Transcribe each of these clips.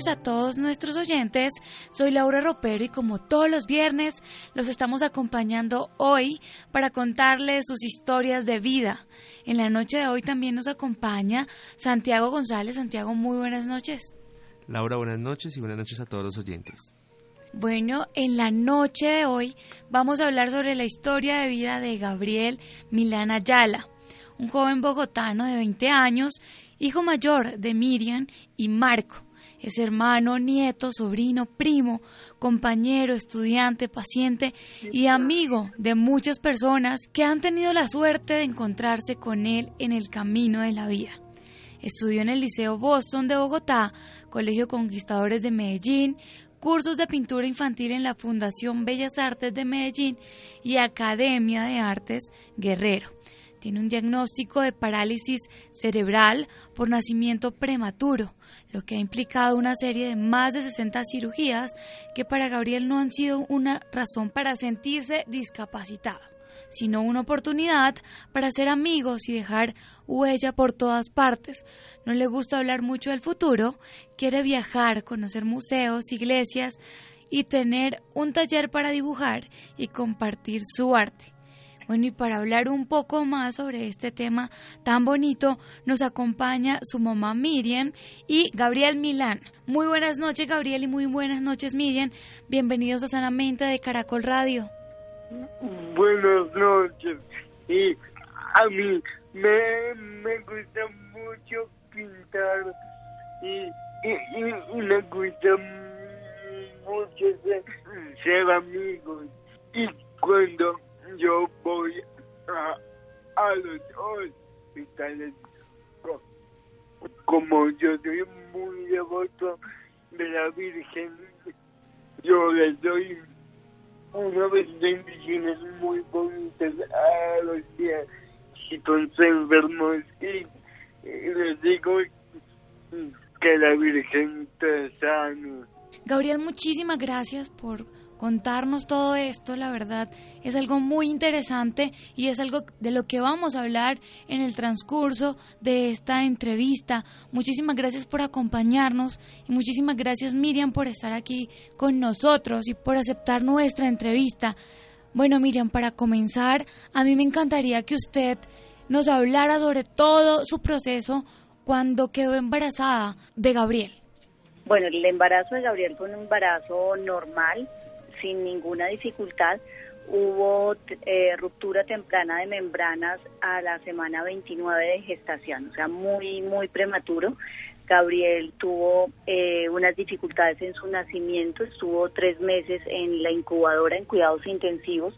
Noches a todos nuestros oyentes. Soy Laura Ropero y como todos los viernes los estamos acompañando hoy para contarles sus historias de vida. En la noche de hoy también nos acompaña Santiago González. Santiago, muy buenas noches. Laura, buenas noches y buenas noches a todos los oyentes. Bueno, en la noche de hoy vamos a hablar sobre la historia de vida de Gabriel Milán Ayala, un joven bogotano de 20 años hijo mayor de Miriam y Marco. Es hermano, nieto, sobrino, primo, compañero, estudiante, paciente y amigo de muchas personas que han tenido la suerte de encontrarse con él en el camino de la vida. Estudió en el Liceo Boston de Bogotá, Colegio Conquistadores de Medellín, cursos de pintura infantil en la Fundación Bellas Artes de Medellín y Academia de Artes Guerrero. Tiene un diagnóstico de parálisis cerebral por nacimiento prematuro, lo que ha implicado una serie de más de 60 cirugías que para Gabriel no han sido una razón para sentirse discapacitado, sino una oportunidad para ser amigos y dejar huella por todas partes. No le gusta hablar mucho del futuro, quiere viajar, conocer museos, iglesias y tener un taller para dibujar y compartir su arte. Bueno, y para hablar un poco más sobre este tema tan bonito, nos acompaña su mamá Miriam y Gabriel Milán. Muy buenas noches, Gabriel, y muy buenas noches, Miriam. Bienvenidos a Sanamente de Caracol Radio. Buenas noches. Y a mí me, me gusta mucho pintar y, y, y me gusta mucho ser, ser amigos. Y cuando yo voy a, a los hospitales como yo soy muy devoto de la Virgen yo les doy unas bendiciones muy bonitas a los viejitos enfermos y, y les digo que la Virgen te sane. Gabriel, muchísimas gracias por contarnos todo esto, la verdad es algo muy interesante y es algo de lo que vamos a hablar en el transcurso de esta entrevista. Muchísimas gracias por acompañarnos y muchísimas gracias Miriam por estar aquí con nosotros y por aceptar nuestra entrevista. Bueno Miriam, para comenzar, a mí me encantaría que usted nos hablara sobre todo su proceso cuando quedó embarazada de Gabriel. Bueno, el embarazo de Gabriel fue un embarazo normal, sin ninguna dificultad. Hubo eh, ruptura temprana de membranas a la semana 29 de gestación, o sea, muy, muy prematuro. Gabriel tuvo eh, unas dificultades en su nacimiento, estuvo tres meses en la incubadora en cuidados intensivos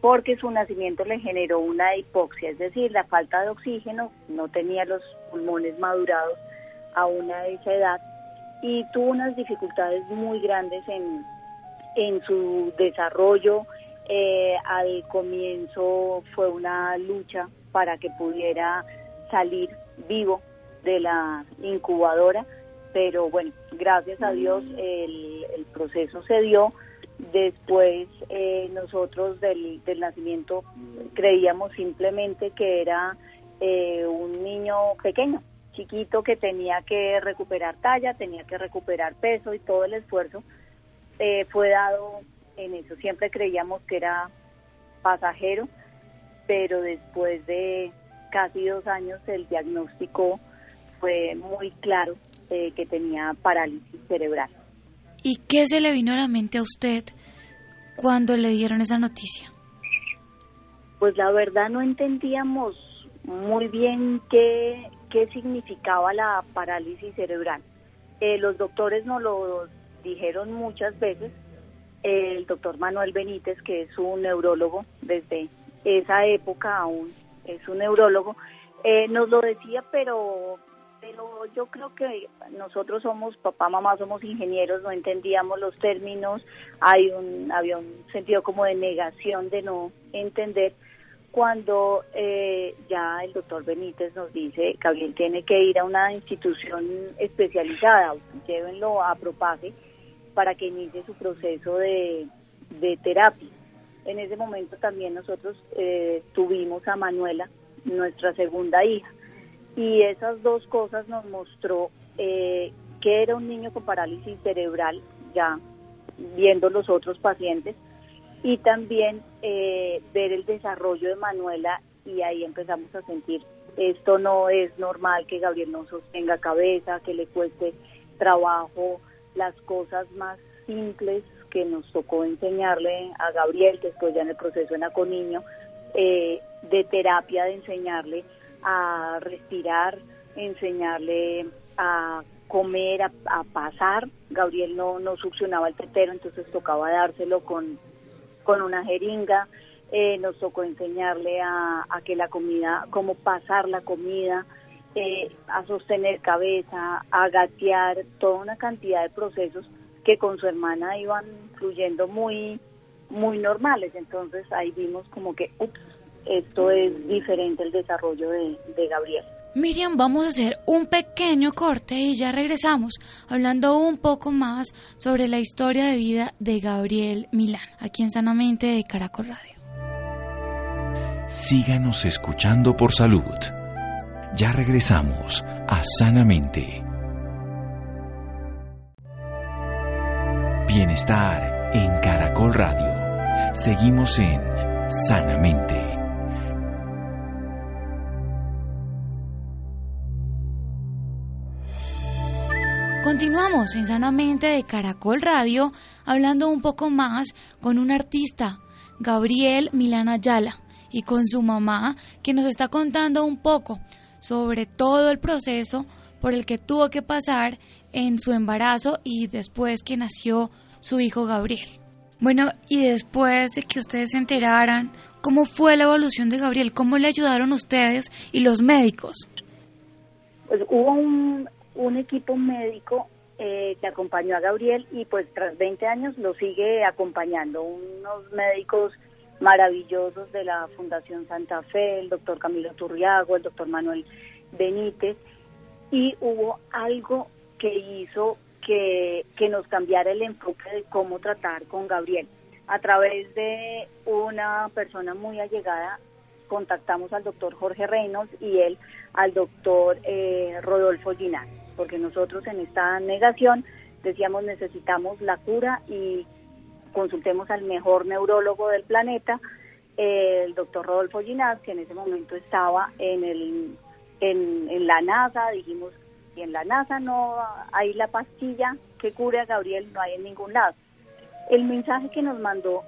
porque su nacimiento le generó una hipoxia, es decir, la falta de oxígeno, no tenía los pulmones madurados a una esa edad y tuvo unas dificultades muy grandes en, en su desarrollo. Eh, al comienzo fue una lucha para que pudiera salir vivo de la incubadora, pero bueno, gracias a Dios el, el proceso se dio. Después eh, nosotros del, del, nacimiento creíamos simplemente que era eh, un niño pequeño, chiquito que tenía que recuperar talla, tenía que recuperar peso y todo el esfuerzo eh, fue dado en eso. Siempre creíamos que era pasajero, pero después de casi dos años el diagnóstico fue muy claro eh, que tenía parálisis cerebral. ¿Y qué se le vino a la mente a usted cuando le dieron esa noticia? Pues la verdad no entendíamos muy bien qué, qué significaba la parálisis cerebral. Eh, los doctores nos lo dijeron muchas veces, el doctor Manuel Benítez, que es un neurólogo desde esa época aún, es un neurólogo, eh, nos lo decía, pero pero yo creo que nosotros somos papá, mamá, somos ingenieros, no entendíamos los términos, hay un, había un sentido como de negación de no entender cuando eh, ya el doctor Benítez nos dice que alguien tiene que ir a una institución especializada, llévenlo a Propaje para que inicie su proceso de, de terapia. En ese momento también nosotros eh, tuvimos a Manuela, nuestra segunda hija, y esas dos cosas nos mostró eh, que era un niño con parálisis cerebral, ya viendo los otros pacientes, y también eh, ver el desarrollo de Manuela y ahí empezamos a sentir esto no es normal que Gabriel no sostenga cabeza, que le cueste trabajo las cosas más simples que nos tocó enseñarle a Gabriel, después ya en el proceso en Aconiño, eh, de terapia, de enseñarle a respirar, enseñarle a comer, a, pasar. Gabriel no, no succionaba el tetero, entonces tocaba dárselo con con una jeringa, eh, nos tocó enseñarle a, que la comida, cómo pasar la comida, eh, a sostener cabeza, a gatear, toda una cantidad de procesos que con su hermana iban fluyendo muy, muy normales. Entonces ahí vimos como que, ups, esto es diferente el desarrollo de, de Gabriel. Miriam, vamos a hacer un pequeño corte y ya regresamos hablando un poco más sobre la historia de vida de Gabriel Milán, aquí en Sanamente de Caracol Radio. Síganos escuchando por salud. Ya regresamos a Sanamente. Bienestar en Caracol Radio. Seguimos en Sanamente. Continuamos en Sanamente de Caracol Radio hablando un poco más con un artista, Gabriel Milana Ayala, y con su mamá que nos está contando un poco sobre todo el proceso por el que tuvo que pasar en su embarazo y después que nació su hijo Gabriel. Bueno, y después de que ustedes se enteraran, ¿cómo fue la evolución de Gabriel? ¿Cómo le ayudaron ustedes y los médicos? Pues hubo un, un equipo médico eh, que acompañó a Gabriel y pues tras 20 años lo sigue acompañando. Unos médicos maravillosos de la Fundación Santa Fe, el doctor Camilo Turriago, el doctor Manuel Benítez, y hubo algo que hizo que, que nos cambiara el enfoque de cómo tratar con Gabriel. A través de una persona muy allegada, contactamos al doctor Jorge Reynolds y él al doctor eh, Rodolfo Ginás porque nosotros en esta negación decíamos necesitamos la cura y consultemos al mejor neurólogo del planeta, el doctor Rodolfo Ginás, que en ese momento estaba en, el, en, la NASA, dijimos, y en la NASA no hay la pastilla que cure a Gabriel, no hay en ningún lado. El mensaje que nos mandó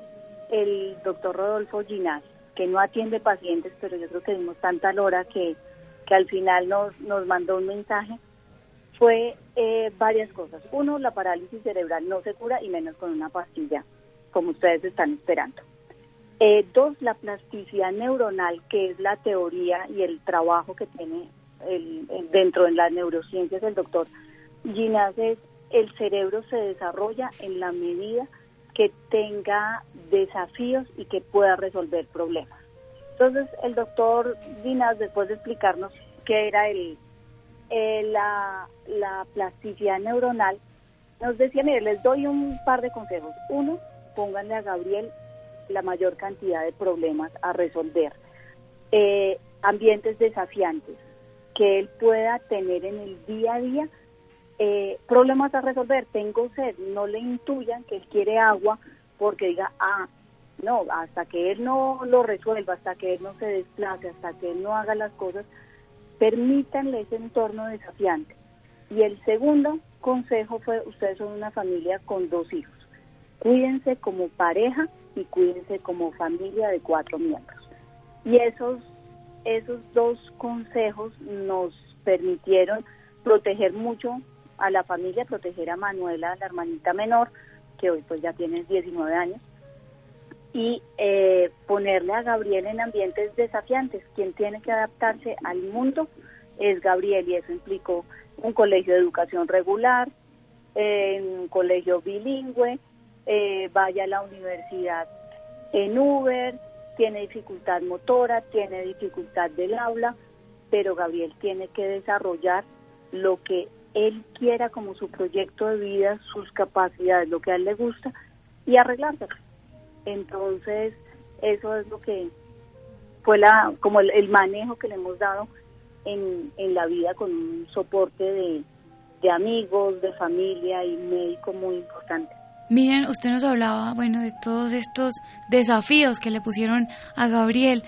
el doctor Rodolfo Ginás, que no atiende pacientes, pero yo creo que dimos tanta lora que, que al final nos, nos mandó un mensaje fue eh, varias cosas. Uno, la parálisis cerebral no se cura y menos con una pastilla, como ustedes están esperando. Eh, dos, la plasticidad neuronal, que es la teoría y el trabajo que tiene el, dentro de las neurociencias del doctor Ginás es el cerebro se desarrolla en la medida que tenga desafíos y que pueda resolver problemas. Entonces, el doctor Ginás, después de explicarnos qué era el eh, la, la plasticidad neuronal, nos decía, mire, les doy un par de consejos. Uno, pónganle a Gabriel la mayor cantidad de problemas a resolver. Eh, ambientes desafiantes, que él pueda tener en el día a día eh, problemas a resolver. Tengo sed, no le intuyan que él quiere agua porque diga, ah, no, hasta que él no lo resuelva, hasta que él no se desplace, hasta que él no haga las cosas, permítanle ese entorno desafiante. Y el segundo consejo fue, ustedes son una familia con dos hijos. Cuídense como pareja y cuídense como familia de cuatro miembros. Y esos, esos dos consejos nos permitieron proteger mucho a la familia, proteger a Manuela, la hermanita menor, que hoy pues ya tiene 19 años, y eh, ponerle a Gabriel en ambientes desafiantes. Quien tiene que adaptarse al mundo es Gabriel y eso implicó un colegio de educación regular, un colegio bilingüe, eh, vaya a la universidad en Uber, tiene dificultad motora, tiene dificultad del aula, pero Gabriel tiene que desarrollar lo que él quiera como su proyecto de vida, sus capacidades, lo que a él le gusta y arreglárselo. Entonces, eso es lo que fue la como el, manejo que le hemos dado en, en la vida con un soporte de, de amigos, de familia y médico muy importante. Miren, usted nos hablaba, bueno, de todos estos desafíos que le pusieron a Gabriel.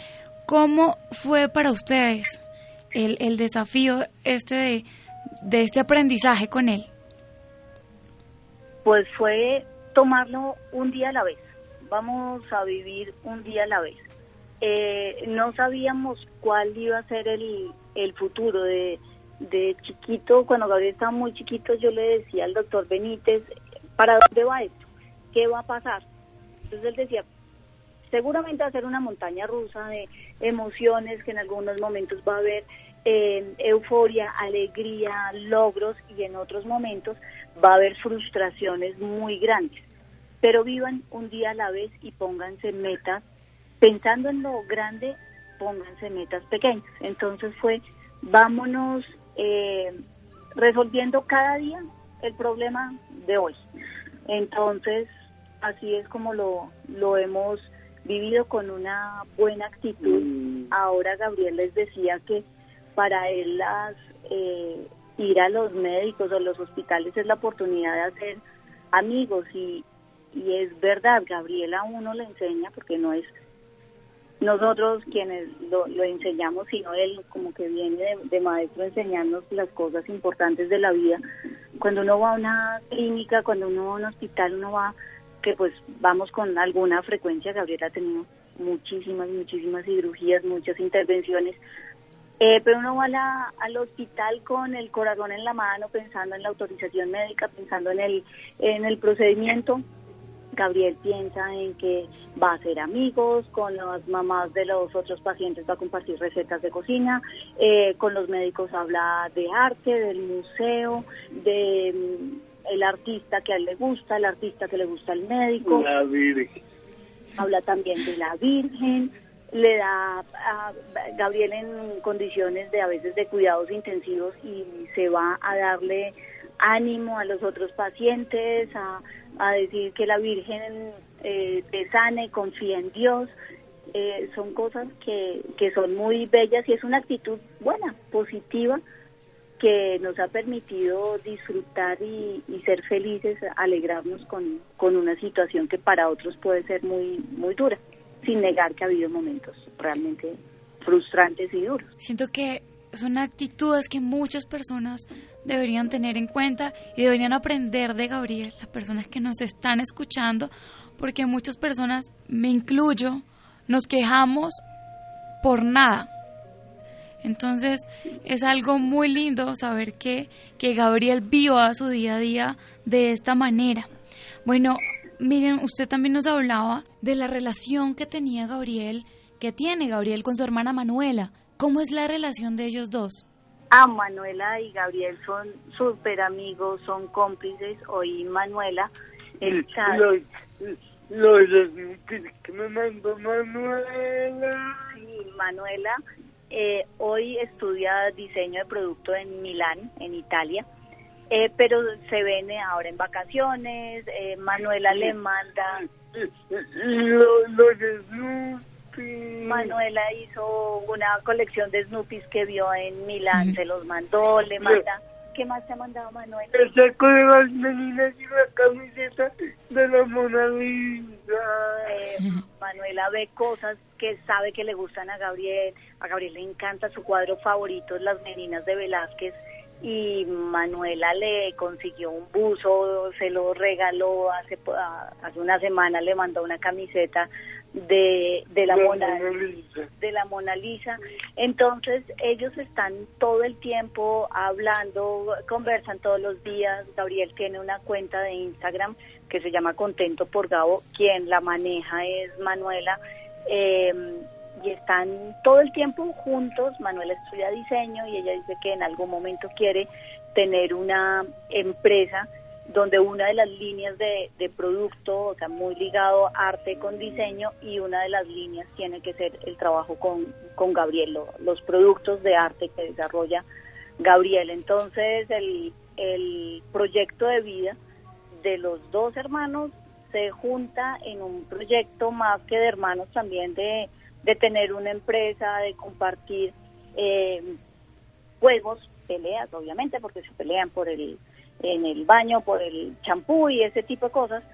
¿Cómo fue para ustedes el, el desafío este de, de este aprendizaje con él? Pues fue tomarlo un día a la vez. Vamos a vivir un día a la vez. Eh, no sabíamos cuál iba a ser el, el futuro de, de chiquito, cuando Gabriel estaba muy chiquito, yo le decía al doctor Benítez, ¿para dónde va esto? ¿Qué va a pasar? Entonces él decía, seguramente va a ser una montaña rusa de emociones que en algunos momentos va a haber eh, euforia, alegría, logros y en otros momentos va a haber frustraciones muy grandes. Pero vivan un día a la vez y pónganse metas, pensando en lo grande, pónganse metas pequeñas. Entonces fue, vámonos eh, resolviendo cada día el problema de hoy. Entonces, así es como lo, lo hemos vivido con una buena actitud. Mm. Ahora Gabriel les decía que para él las eh, ir a los médicos o los hospitales es la oportunidad de hacer amigos y, y es verdad, Gabriel a uno le enseña porque no es nosotros quienes lo, enseñamos, sino él como que viene de, maestro a enseñarnos las cosas importantes de la vida. Cuando uno va a una clínica, cuando uno va a un hospital, uno va, que pues vamos con alguna frecuencia, Gabriela ha tenido muchísimas, muchísimas cirugías, muchas intervenciones, eh, pero uno va al hospital con el corazón en la mano, pensando en la autorización médica, pensando en el, en el procedimiento Gabriel piensa en que va a hacer amigos, con las mamás de los otros pacientes va a compartir recetas de cocina, eh, con los médicos habla de arte, del museo, de mm, el artista que a él le gusta, el artista que le gusta al médico. La Virgen. Habla también de la Virgen, le da a Gabriel en condiciones de a veces de cuidados intensivos y se va a darle ánimo a los otros pacientes, a, decir que la Virgen eh, te sane, confía en Dios. Eh, son cosas que, que son muy bellas y es una actitud buena, positiva, que nos ha permitido disfrutar y, ser felices, alegrarnos con, con una situación que para otros puede ser muy, muy dura, sin negar que ha habido momentos realmente frustrantes y duros. Siento que son actitudes que muchas personas deberían tener en cuenta y deberían aprender de Gabriel, las personas que nos están escuchando, porque muchas personas, me incluyo, nos quejamos por nada. Entonces es algo muy lindo saber que, que Gabriel viva su día a día de esta manera. Bueno, miren, usted también nos hablaba de la relación que tenía Gabriel, que tiene Gabriel con su hermana Manuela. ¿Cómo es la relación de ellos dos? Ah, Manuela y Gabriel son súper amigos, son cómplices. Hoy Manuela está... Los, los que me mandó Manuela. Sí, Manuela eh, hoy estudia diseño de producto en Milán, en Italia. Eh, pero se ven ahora en vacaciones, eh, Manuela le manda... Los, los Manuela hizo una colección de Snoopys que vio en Milán, se los mandó, le manda. ¿Qué más te ha mandado Manuela? El saco de las meninas y la camiseta de la Mona Lisa. Eh, Manuela ve cosas que sabe que le gustan a Gabriel. A Gabriel le encanta su cuadro favorito, Las Meninas de Velázquez. Y Manuela le consiguió un buzo, se lo regaló hace, hace una semana, le mandó una camiseta de, de la, Mona, Lisa. de la Mona Lisa. Entonces ellos están todo el tiempo hablando, conversan todos los días. Gabriel tiene una cuenta de Instagram que se llama Contento por Gabo, quien la maneja es Manuela. Eh, y están todo el tiempo juntos. Manuela estudia diseño y ella dice que en algún momento quiere tener una empresa donde una de las líneas de, producto, o sea, muy ligado arte con diseño, y una de las líneas tiene que ser el trabajo con, con Gabriel, los productos de arte que desarrolla Gabriel. Entonces, el, el proyecto de vida de los dos hermanos se junta en un proyecto más que de hermanos también de, de tener una empresa, de compartir eh, juegos, peleas, obviamente, porque se pelean por el en el baño, por el champú y ese tipo de cosas,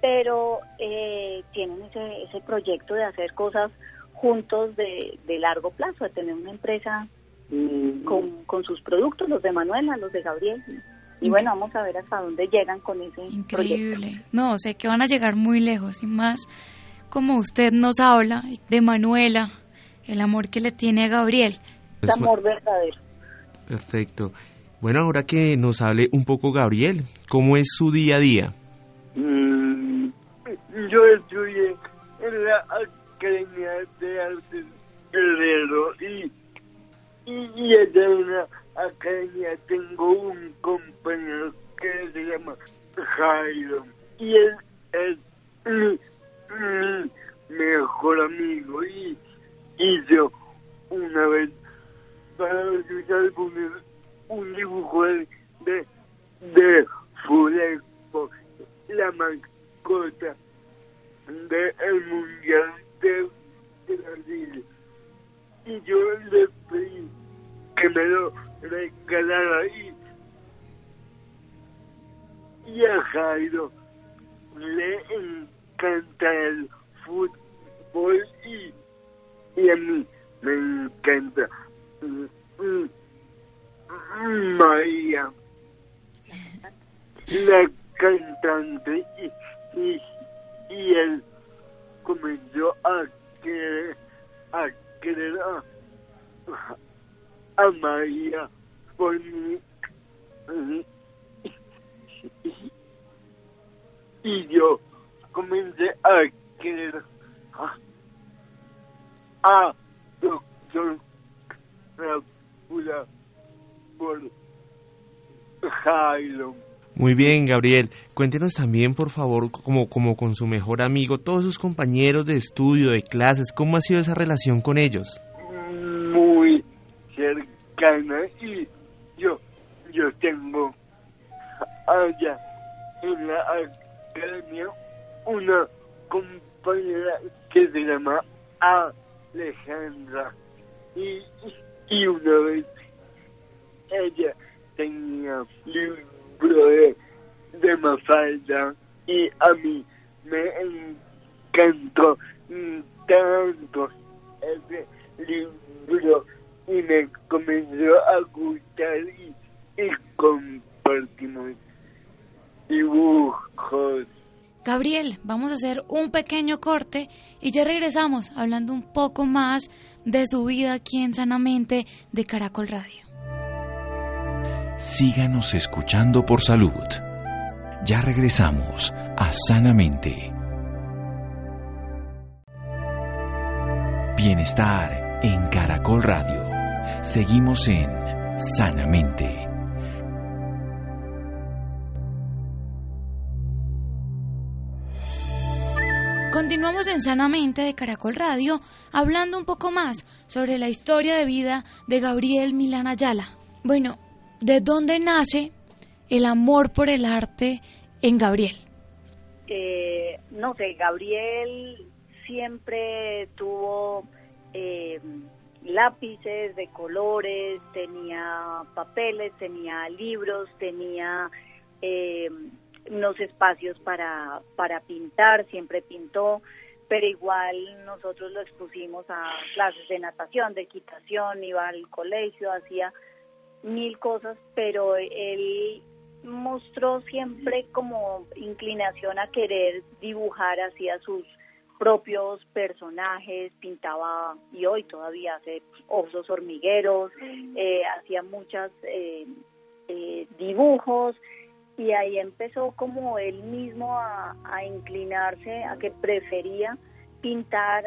pero eh, tienen ese, ese proyecto de hacer cosas juntos de, de largo plazo, de tener una empresa mm. con, con sus productos, los de Manuela, los de Gabriel. Y bueno, vamos a ver hasta dónde llegan con ese Increíble. No, sé que van a llegar muy lejos y más como usted nos habla de Manuela, el amor que le tiene a Gabriel. Es amor verdadero. Perfecto. Bueno, ahora que nos hable un poco Gabriel, ¿cómo es su día a día? Mm, yo estudié en la Academia de Artes Guerrero y, y, en la academia tengo un compañero que se llama Jairo y él es mi, mejor amigo y hizo una vez para álbumes un dibujo de, de, de la mascota del Mundial de Brasil. Y yo le pedí que me lo regalara y, y a Jairo le encanta el fútbol y, a mí me encanta. María, la cantante, y, y, y él comenzó a querer, a querer a, a María por mí. Y yo comencé a querer a, a doctor Rápula muy bien, Gabriel. Cuéntenos también, por favor, como, como con su mejor amigo, todos sus compañeros de estudio, de clases, ¿cómo ha sido esa relación con ellos? Muy cercana y yo, yo tengo allá en la academia una compañera que se llama Alejandra y, y una vez ella tenía libro de, de Mafalda y a mí me encantó tanto ese libro y me comenzó a gustar y, y compartimos dibujos. Gabriel, vamos a hacer un pequeño corte y ya regresamos hablando un poco más de su vida aquí en Sanamente de Caracol Radio síganos escuchando por salud. Ya regresamos a Sanamente. Bienestar en Caracol Radio. Seguimos en Sanamente. Continuamos en Sanamente de Caracol Radio hablando un poco más sobre la historia de vida de Gabriel Milán Ayala. Bueno, ¿De dónde nace el amor por el arte en Gabriel? Eh, no sé, Gabriel siempre tuvo eh, lápices de colores, tenía papeles, tenía libros, tenía eh, unos espacios para, para pintar, siempre pintó, pero igual nosotros lo expusimos a clases de natación, de equitación, iba al colegio, hacía mil cosas, pero él mostró siempre como inclinación a querer dibujar hacia sus propios personajes, pintaba y hoy todavía hace osos hormigueros, eh, hacía muchos eh, eh, dibujos y ahí empezó como él mismo a, a inclinarse a que prefería pintar,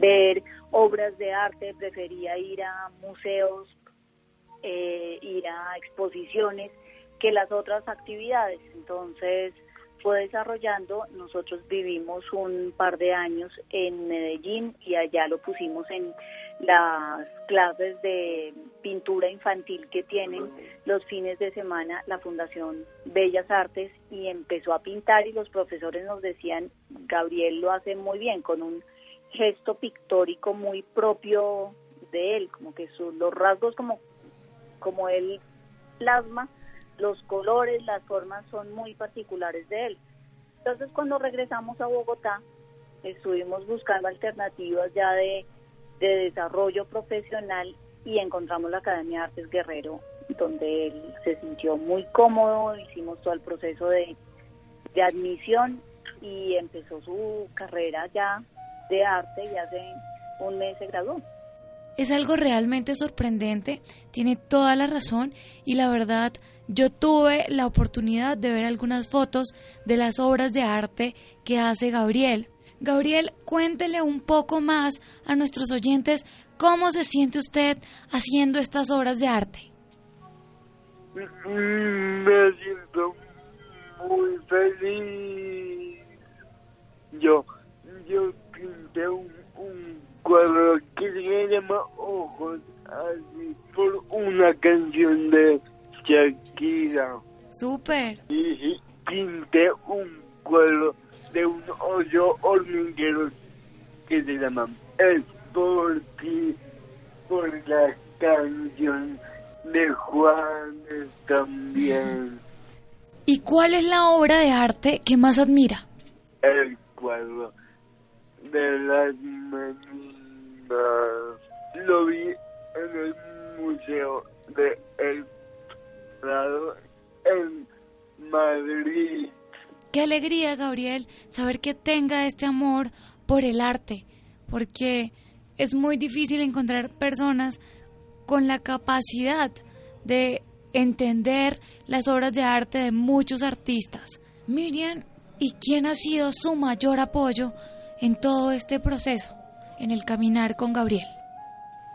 ver obras de arte, prefería ir a museos, eh, ir a exposiciones que las otras actividades. Entonces fue desarrollando, nosotros vivimos un par de años en Medellín y allá lo pusimos en las clases de pintura infantil que tienen los fines de semana la Fundación Bellas Artes y empezó a pintar y los profesores nos decían, Gabriel lo hace muy bien, con un gesto pictórico muy propio de él, como que sus, los rasgos como, como él plasma, los colores, las formas son muy particulares de él. Entonces cuando regresamos a Bogotá, estuvimos buscando alternativas ya de de desarrollo profesional y encontramos la Academia de Artes Guerrero, donde él se sintió muy cómodo, hicimos todo el proceso de, de admisión y empezó su carrera ya de arte y hace un mes se graduó. Es algo realmente sorprendente, tiene toda la razón y la verdad yo tuve la oportunidad de ver algunas fotos de las obras de arte que hace Gabriel Gabriel, cuéntele un poco más a nuestros oyentes cómo se siente usted haciendo estas obras de arte. Me siento muy feliz. Yo, yo pinté un, cuadro que se llama Ojos así por una canción de Shakira. Súper. Y pinté un cuadro de un hoyo hormiguero que se llama Es por ti, por la canción de Juan también. ¿Y cuál es la obra de arte que más admira? El cuadro de las meninas. Lo vi en el Museo de El Prado en Madrid. Qué alegría, Gabriel, saber que tenga este amor por el arte, porque es muy difícil encontrar personas con la capacidad de entender las obras de arte de muchos artistas. Miriam, ¿y quién ha sido su mayor apoyo en todo este proceso, en el caminar con Gabriel?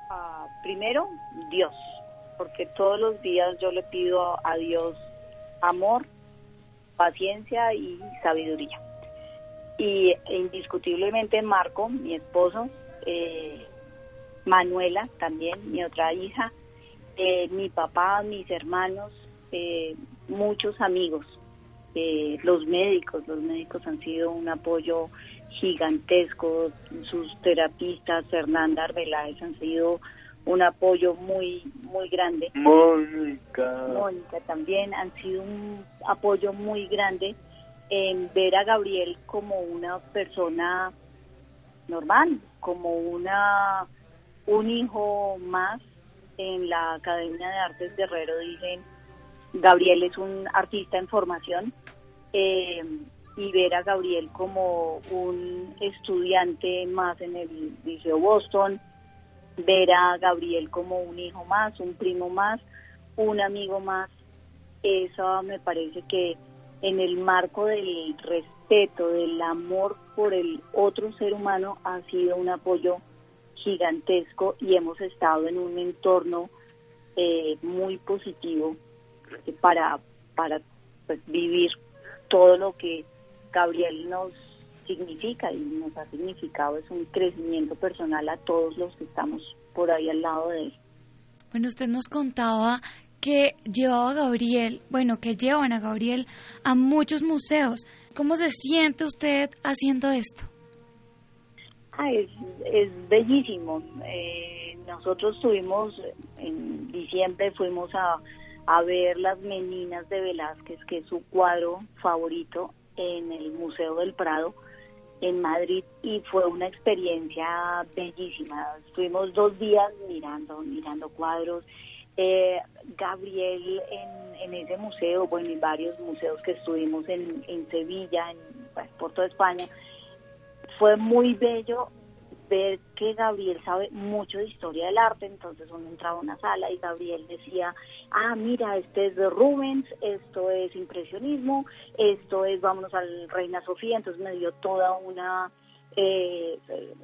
Ah, primero, Dios, porque todos los días yo le pido a Dios amor paciencia y sabiduría. Y indiscutiblemente Marco, mi esposo, eh, Manuela también, mi otra hija, eh, mi papá, mis hermanos, eh, muchos amigos, los médicos, los médicos han sido un apoyo gigantesco, sus terapistas, Fernanda Arbeláez, han sido un apoyo muy muy grande. Mónica. Mónica también han sido un apoyo muy grande en ver a Gabriel como una persona normal, como una un hijo más en la Academia de Artes Guerrero dicen Gabriel es un artista en formación eh, y ver a Gabriel como un estudiante más en el Liceo Boston ver a Gabriel como un hijo más, un primo más, un amigo más, eso me parece que en el marco del respeto, del amor por el otro ser humano ha sido un apoyo gigantesco y hemos estado en un entorno eh, muy positivo para, para pues, vivir todo lo que Gabriel nos significa y nos ha significado es un crecimiento personal a todos los que estamos por ahí al lado de él. Bueno, usted nos contaba que llevaba a Gabriel, bueno, que llevan a Gabriel a muchos museos. ¿Cómo se siente usted haciendo esto? Ah, es, es bellísimo. Eh, nosotros tuvimos, en diciembre fuimos a, a ver las Meninas de Velázquez, que es su cuadro favorito en el Museo del Prado en Madrid y fue una experiencia bellísima. Estuvimos dos días mirando, mirando cuadros. Eh, Gabriel en, ese museo, bueno, y varios museos que estuvimos en, en Sevilla, en, pues, por toda España, fue muy bello ver que Gabriel sabe mucho de historia del arte, entonces uno entraba a una sala y Gabriel decía, ah, mira, este es de Rubens, esto es impresionismo, esto es, vámonos al Reina Sofía, entonces me dio toda una eh,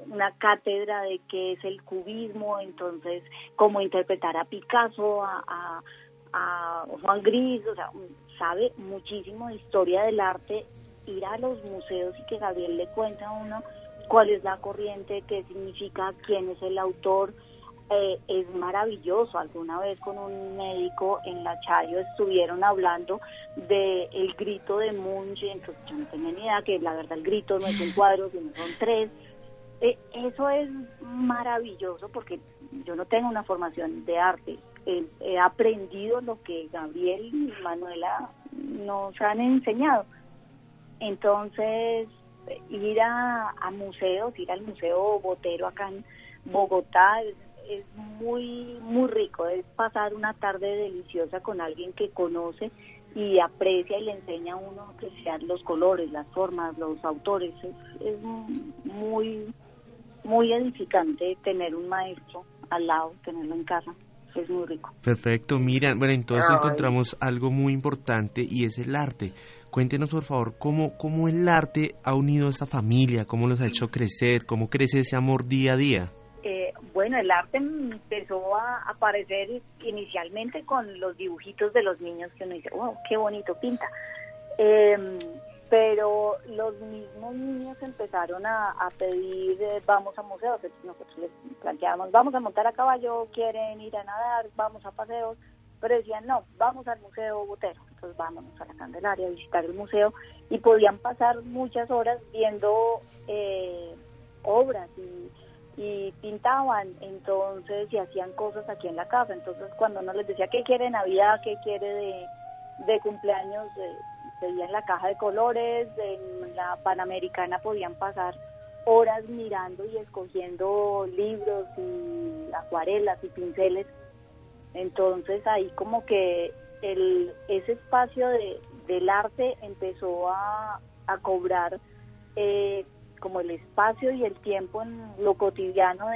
una cátedra de qué es el cubismo, entonces cómo interpretar a Picasso, a, a, Juan Gris, o sea, sabe muchísimo de historia del arte, ir a los museos y que Gabriel le cuente a uno cuál es la corriente, qué significa, quién es el autor, eh, es maravilloso. Alguna vez con un médico en la Chayo estuvieron hablando de el grito de Munch, entonces yo no tenía ni idea que la verdad el grito no es un cuadro, sino son tres. Eh, eso es maravilloso porque yo no tengo una formación de arte. he aprendido lo que Gabriel y Manuela nos han enseñado. Entonces, ir a, museos, ir al Museo Botero acá en Bogotá, es muy, muy rico, es pasar una tarde deliciosa con alguien que conoce y aprecia y le enseña a uno a apreciar los colores, las formas, los autores. Es, muy, muy edificante tener un maestro al lado, tenerlo en casa. Es muy rico. Perfecto, Miriam. Bueno, entonces encontramos algo muy importante y es el arte. Cuéntenos, por favor, cómo, cómo el arte ha unido a esta familia, cómo los ha hecho crecer, cómo crece ese amor día a día bueno, el arte empezó a aparecer inicialmente con los dibujitos de los niños que uno dice, wow, qué bonito pinta. Em, pero los mismos niños empezaron a, pedir, eh, vamos a museos, nosotros les planteábamos, vamos a montar a caballo, quieren ir a nadar, vamos a paseos, pero decían, no, vamos al Museo Botero, entonces vámonos a la Candelaria a visitar el museo y podían pasar muchas horas viendo eh, obras y y pintaban. Entonces y hacían cosas aquí en la casa. Entonces cuando uno les decía qué quiere navidad qué quiere de, de cumpleaños veían la caja de colores en la panamericana podían pasar horas mirando y escogiendo libros y acuarelas y pinceles entonces ahí como que el ese espacio de, del arte empezó a, a cobrar eh, como el espacio y el tiempo en lo cotidiano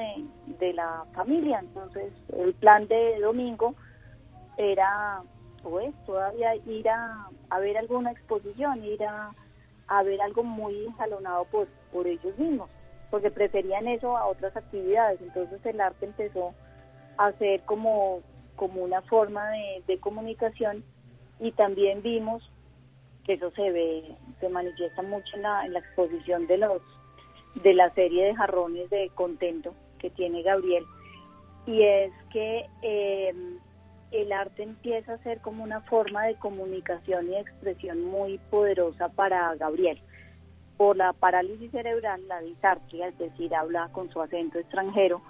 de, la familia. Entonces, el plan de domingo era, pues, todavía ir a, ver alguna exposición, ir a, ver algo muy enjalonado por, por ellos mismos, porque preferían eso a otras actividades. Entonces, el arte empezó a ser como, como una forma de, de comunicación y también vimos que eso se ve, se manifiesta mucho en la, en la exposición de los de la serie de jarrones de contento que tiene Gabriel y es que em, el arte empieza a ser como una forma de comunicación y expresión muy poderosa para Gabriel. Por la parálisis cerebral, la disartria, es decir, habla con su acento extranjero,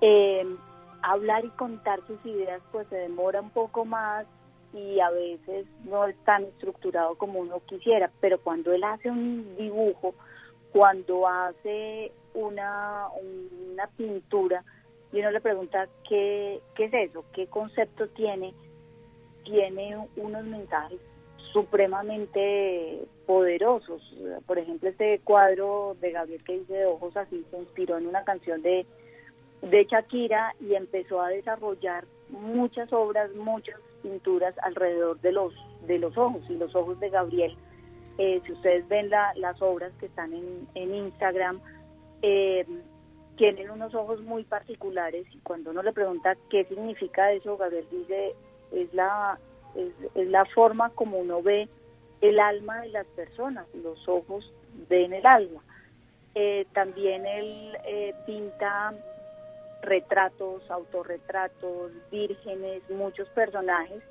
em, hablar y contar sus ideas pues se demora un poco más y a veces no es tan estructurado como uno quisiera, pero cuando él hace un dibujo, cuando hace una, una pintura y uno le pregunta qué, qué es eso, qué concepto tiene, tiene unos mensajes supremamente poderosos. Por ejemplo, este cuadro de Gabriel que dice de ojos así se inspiró en una canción de, de Shakira y empezó a desarrollar muchas obras, muchas pinturas alrededor de los, de los ojos. Y los ojos de Gabriel eh, si ustedes ven las obras que están en, Instagram, eh, tienen unos ojos muy particulares y cuando uno le pregunta qué significa eso, Gabriel dice, es la, es, la forma como uno ve el alma de las personas, los ojos ven el alma. Eh, también él pinta retratos, autorretratos, vírgenes, muchos personajes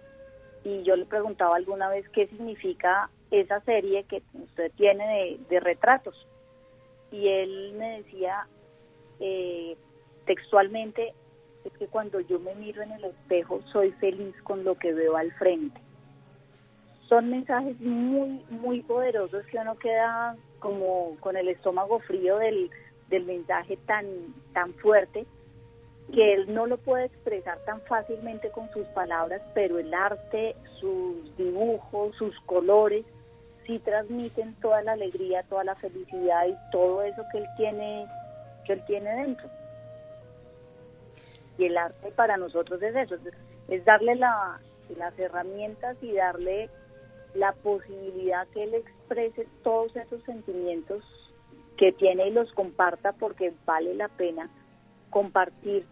y yo le preguntaba alguna vez qué significa esa serie que usted tiene de, retratos. Y él me decía eh, textualmente, es que cuando yo me miro en el espejo soy feliz con lo que veo al frente. Son mensajes muy, muy poderosos que uno queda como con el estómago frío del, del mensaje tan, tan fuerte que él no lo puede expresar tan fácilmente con sus palabras, pero el arte, sus dibujos, sus colores, sí transmiten toda la alegría, toda la felicidad y todo eso que él tiene, que él tiene dentro. Y el arte para nosotros es eso, es darle la, las herramientas y darle la posibilidad que él exprese todos esos sentimientos que tiene y los comparta porque vale la pena compartir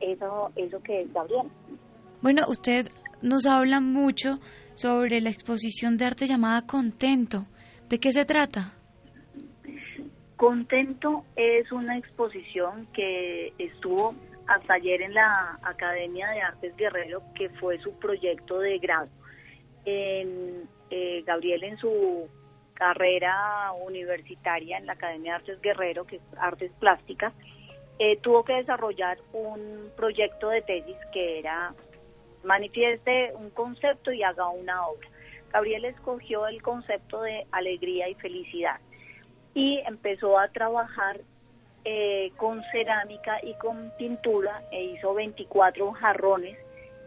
eso, eso que es Gabriel. Bueno, usted nos habla mucho sobre la exposición de arte llamada Contento. ¿De qué se trata? Contento es una exposición que estuvo hasta ayer en la Academia de Artes Guerrero, que fue su proyecto de grado. En, eh, Gabriel en su carrera universitaria en la Academia de Artes Guerrero, que es Artes Plásticas, eh, tuvo que desarrollar un proyecto de tesis que era manifieste un concepto y haga una obra. Gabriel escogió el concepto de alegría y felicidad y empezó a trabajar eh, con cerámica y con pintura e hizo 24 jarrones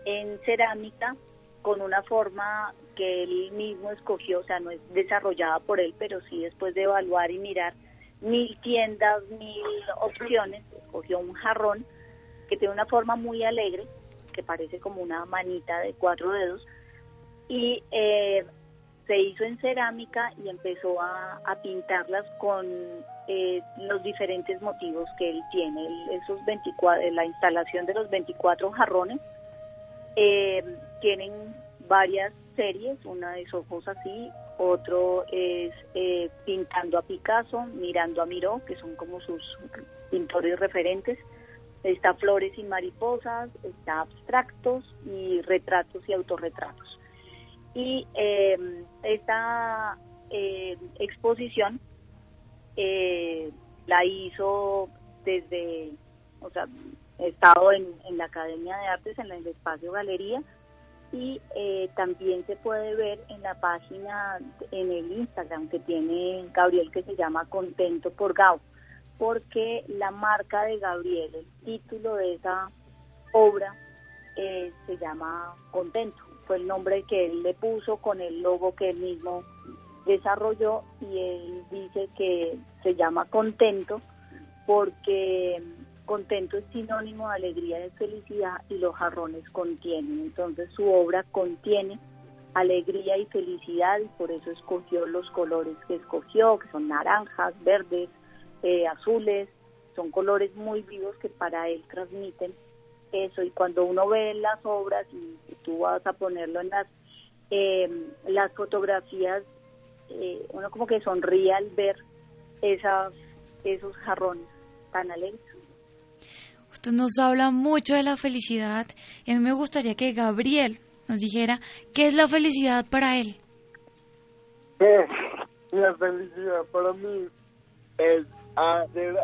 en cerámica con una forma que él mismo escogió, o sea, no es desarrollada por él, pero sí después de evaluar y mirar mil tiendas, mil opciones, escogió un jarrón que tiene una forma muy alegre, que parece como una manita de cuatro dedos, y eh, se hizo en cerámica y empezó a, pintarlas con eh, los diferentes motivos que él tiene. esos 24, la instalación de los 24 jarrones eh, tienen varias series, una de ojos así, otro es eh, pintando a Picasso, mirando a Miró, que son como sus pintores referentes. Está flores y mariposas, está abstractos y retratos y autorretratos. Y eh, esta eh, exposición eh, la hizo desde, o sea, he estado en, en la Academia de Artes, en el espacio Galería, y eh, también se puede ver en la página, en el Instagram que tiene Gabriel que se llama Contento por Gao, porque la marca de Gabriel, el título de esa obra eh, se llama Contento, fue el nombre que él le puso con el logo que él mismo desarrolló y él dice que se llama Contento porque Contento es sinónimo de alegría y felicidad y los jarrones contienen. Entonces su obra contiene alegría y felicidad y por eso escogió los colores que escogió, que son naranjas, verdes, eh, azules, son colores muy vivos que para él transmiten eso y cuando uno ve las obras y, tú vas a ponerlo en las eh, las fotografías eh, uno como que sonríe al ver esas esos jarrones tan alegres. Usted nos habla mucho de la felicidad. Y a mí me gustaría que Gabriel nos dijera qué es la felicidad para él. Eh, la felicidad para mí es hacer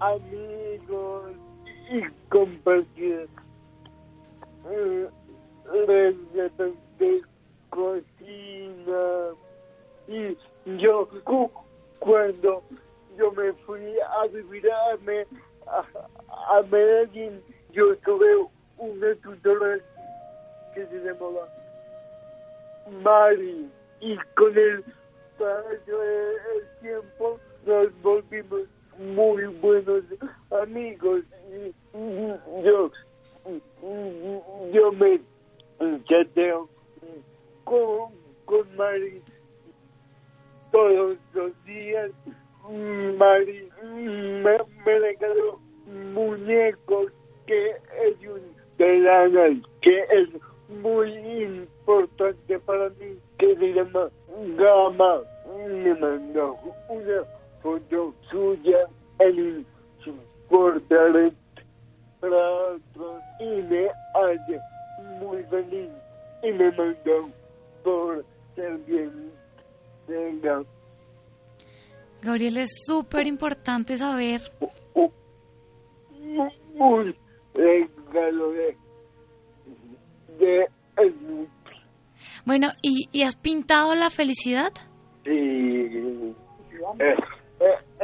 amigos y compartir recetas de cocina. Y yo cuando yo me fui a vivir a, a Medellín, yo tuve una tutora que se llamaba Mari y con el paso del tiempo nos volvimos muy buenos amigos yo yo me chateo con, con Mari todos los días. Mari me, me regaló muñecos que es un telana que es muy importante para mí que se llama Gama. Me mandó una suya en su portal y me hace muy feliz y me mandó por ser bien venga Gabriel es súper importante saber un regalo de, de Bueno, ¿y, ¿y has pintado la felicidad? Sí. Eh,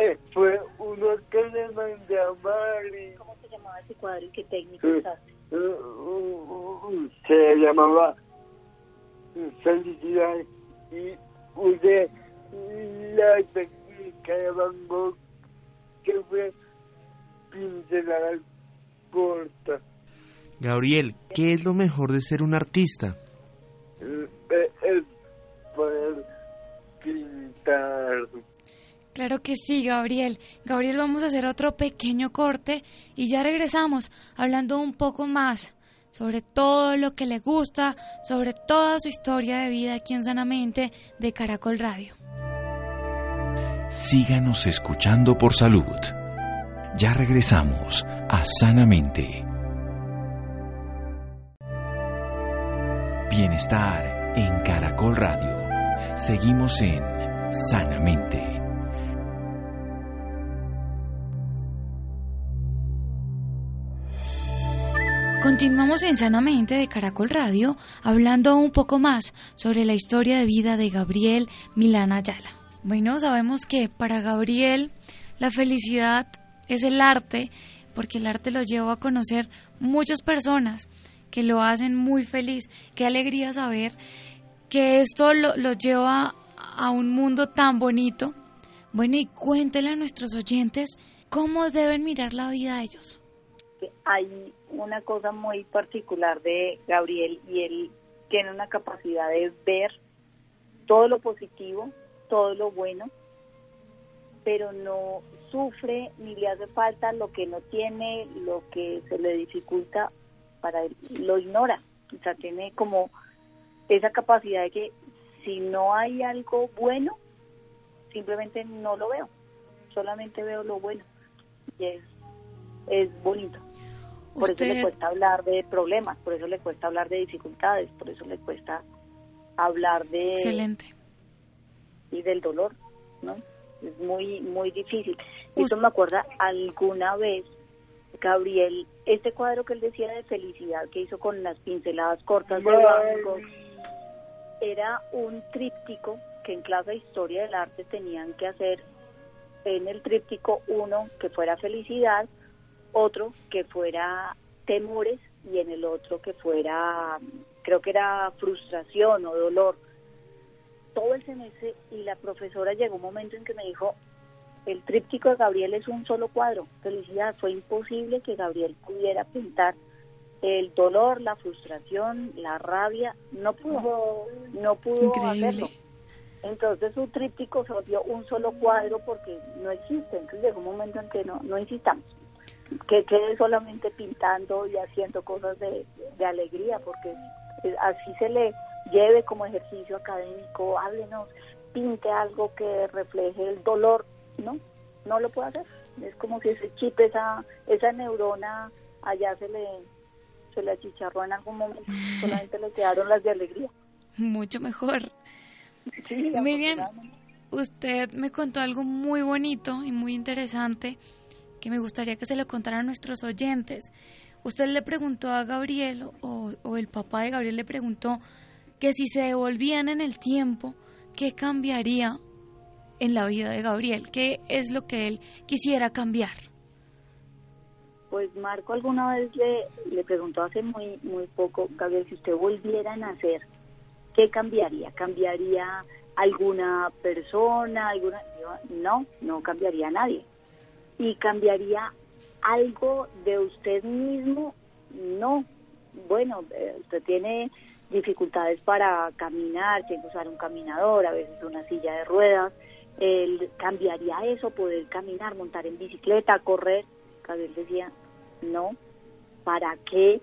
eh, eh, fue uno que le mandé a Mari. ¿Cómo se llamaba ese cuadro y qué técnica usaste? Se llamaba Felicidad y usé la técnica de Van Gogh que fue pincelar corta. Gabriel, ¿qué es lo mejor de ser un artista? Es poder pintar. Claro que sí, Gabriel. Gabriel, vamos a hacer otro pequeño corte y ya regresamos hablando un poco más sobre todo lo que le gusta, sobre toda su historia de vida aquí en Sanamente de Caracol Radio. Síganos escuchando por salud. Ya regresamos a Sanamente. Bienestar en Caracol Radio. Seguimos en Sanamente. Continuamos en Sanamente de Caracol Radio hablando un poco más sobre la historia de vida de Gabriel Milán Ayala. Bueno, sabemos que para Gabriel la felicidad es el arte, porque el arte lo lleva a conocer muchas personas que lo hacen muy feliz. Qué alegría saber que esto lo, lo lleva a un mundo tan bonito. Bueno, y cuéntele a nuestros oyentes cómo deben mirar la vida ellos. Hay una cosa muy particular de Gabriel y él tiene una capacidad de ver todo lo positivo, todo lo bueno, pero no sufre ni le hace falta lo que no tiene, lo que se le dificulta, para él lo ignora. O sea, tiene como esa capacidad de que si no hay algo bueno, simplemente no lo veo, solamente veo lo bueno. Y es, es bonito. Por eso le cuesta hablar de problemas, por eso le cuesta hablar de dificultades, por eso le cuesta hablar de... Excelente. Y del dolor, ¿no? Es muy, muy difícil. Eso me acuerda alguna vez, Gabriel, este cuadro que él decía de felicidad que hizo con las pinceladas cortas de blanco, era un tríptico que en clase de historia del arte tenían que hacer en el tríptico uno que fuera felicidad, otro que fuera temores y en el otro que fuera, creo que era frustración o dolor. Todo el semestre y la profesora llegó un momento en que me dijo, el tríptico de Gabriel es un solo cuadro, felicidad, fue imposible que Gabriel pudiera pintar el dolor, la frustración, la rabia, no pudo, no pudo hacerlo. Entonces su tríptico se volvió un solo cuadro porque no existe. Entonces llegó un momento en que no, no insistamos que quede solamente pintando y haciendo cosas de, alegría, porque así se le lleve como ejercicio académico, háblenos, pinte algo que refleje el dolor, ¿no? No lo puede hacer. Es como si ese chip, esa, esa neurona, allá se le, se le achicharró en algún momento, solamente le quedaron las de alegría. Mucho mejor. Miriam, usted me contó algo muy bonito y muy interesante que me gustaría que se lo contara a nuestros oyentes. Usted le preguntó a Gabriel, o, el papá de Gabriel le preguntó, que si se devolvían en el tiempo, ¿qué cambiaría en la vida de Gabriel? ¿Qué es lo que él quisiera cambiar? Pues Marco alguna vez le, le preguntó hace muy, muy poco, Gabriel, si usted volviera a nacer, ¿qué cambiaría? ¿Cambiaría alguna persona? alguna No, no cambiaría a nadie y cambiaría algo de usted mismo, no. Bueno, eh, usted tiene dificultades para caminar, tiene que usar un caminador, a veces una silla de ruedas. Él cambiaría eso, poder caminar, montar en bicicleta, correr. Gabriel decía, no, ¿para qué?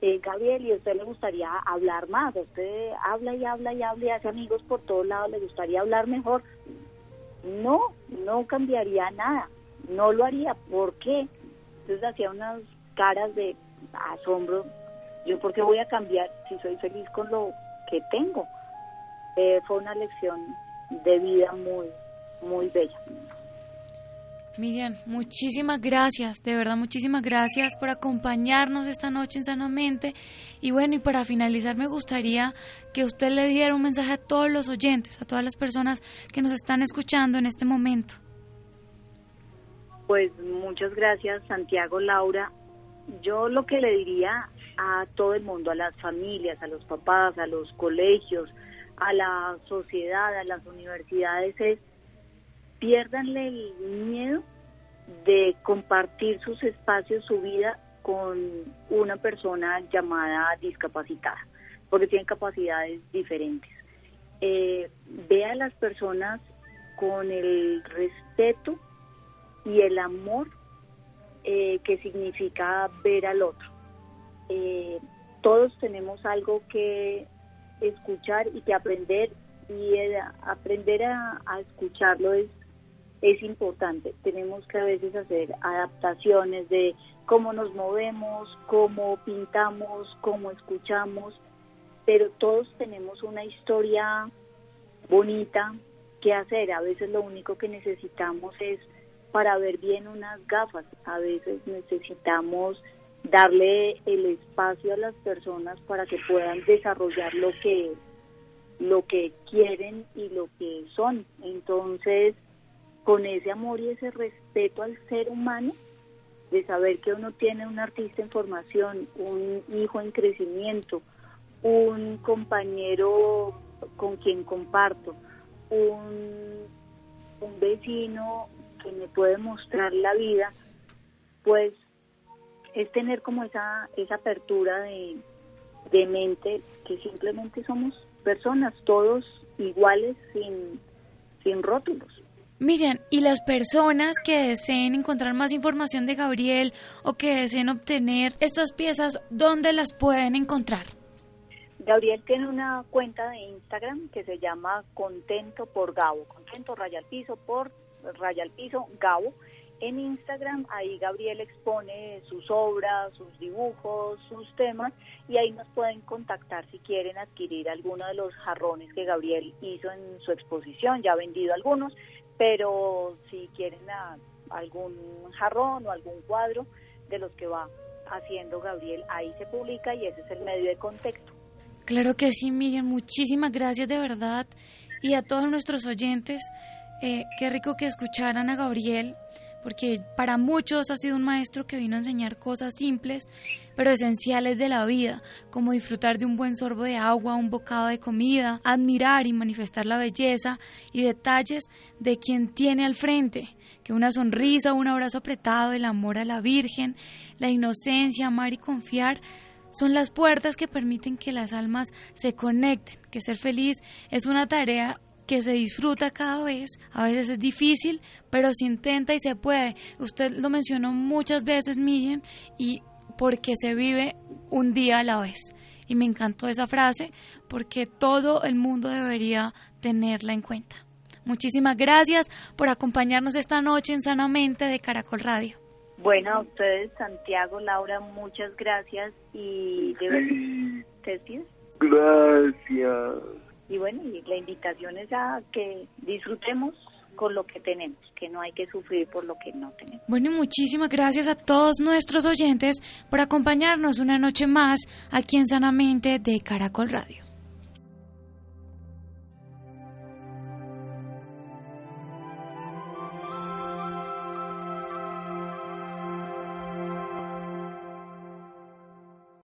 Eh, Gabriel, ¿y a usted le gustaría hablar más? usted habla y habla y habla y hace amigos por todos lados, ¿le gustaría hablar mejor? No, no cambiaría nada no lo haría. ¿Por qué? Entonces hacía unas caras de asombro. Yo, ¿por qué voy a cambiar si soy feliz con lo que tengo? Eh, fue una lección de vida muy, muy bella. Miriam, muchísimas gracias, de verdad muchísimas gracias por acompañarnos esta noche en Sanamente. Y bueno, y para finalizar me gustaría que usted le diera un mensaje a todos los oyentes, a todas las personas que nos están escuchando en este momento. Pues muchas gracias, Santiago, Laura. Yo lo que le diría a todo el mundo, a las familias, a los papás, a los colegios, a la sociedad, a las universidades, es piérdanle el miedo de compartir sus espacios, su vida con una persona llamada discapacitada, porque tienen capacidades diferentes. Eh, ve a las personas con el respeto y el amor eh, que significa ver al otro. Eh, todos tenemos algo que escuchar y que aprender y aprender a, escucharlo es, es importante. Tenemos que a veces hacer adaptaciones de cómo nos movemos, cómo pintamos, cómo escuchamos, pero todos tenemos una historia bonita que hacer. A veces lo único que necesitamos es para ver bien unas gafas. A veces necesitamos darle el espacio a las personas para que puedan desarrollar lo que lo que quieren y lo que son. Entonces, con ese amor y ese respeto al ser humano, de saber que uno tiene un artista en formación, un hijo en crecimiento, un compañero con quien comparto, un, un vecino que me puede mostrar la vida, pues es tener como esa, esa apertura de, de mente que simplemente somos personas, todos iguales, sin, sin rótulos. Miren, y las personas que deseen encontrar más información de Gabriel o que deseen obtener estas piezas, ¿dónde las pueden encontrar? Gabriel tiene una cuenta de Instagram que se llama Contento por Gabo, Contento raya al piso por raya al piso Gabo en Instagram, ahí Gabriel expone sus obras, sus dibujos, sus temas y ahí nos pueden contactar si quieren adquirir alguno de los jarrones que Gabriel hizo en su exposición, ya ha vendido algunos, pero si quieren algún jarrón o algún cuadro de los que va haciendo Gabriel, ahí se publica y ese es el medio de contexto. Claro que sí, Miriam, muchísimas gracias de verdad y a todos nuestros oyentes. Eh, qué rico que escucharan a Gabriel porque para muchos ha sido un maestro que vino a enseñar cosas simples, pero esenciales de la vida, como disfrutar de un buen sorbo de agua, un bocado de comida, admirar y manifestar la belleza y detalles de quien tiene al frente, que una sonrisa, un abrazo apretado, el amor a la Virgen, la inocencia, amar y confiar, son las puertas que permiten que las almas se conecten, que ser feliz es una tarea que se disfruta cada vez. A veces es difícil, pero se intenta y se puede. Usted lo mencionó muchas veces, Miriam, y porque se vive un día a la vez. Y me encantó esa frase porque todo el mundo debería tenerla en cuenta. Muchísimas gracias por acompañarnos esta noche en Sanamente de Caracol Radio. Bueno, a ustedes, Santiago, Laura, muchas gracias y de verdad, Gracias y bueno, y la invitación es a que disfrutemos con lo que tenemos, que no hay que sufrir por lo que no tenemos. Bueno, muchísimas gracias a todos nuestros oyentes por acompañarnos una noche más aquí en Sanamente de Caracol Radio.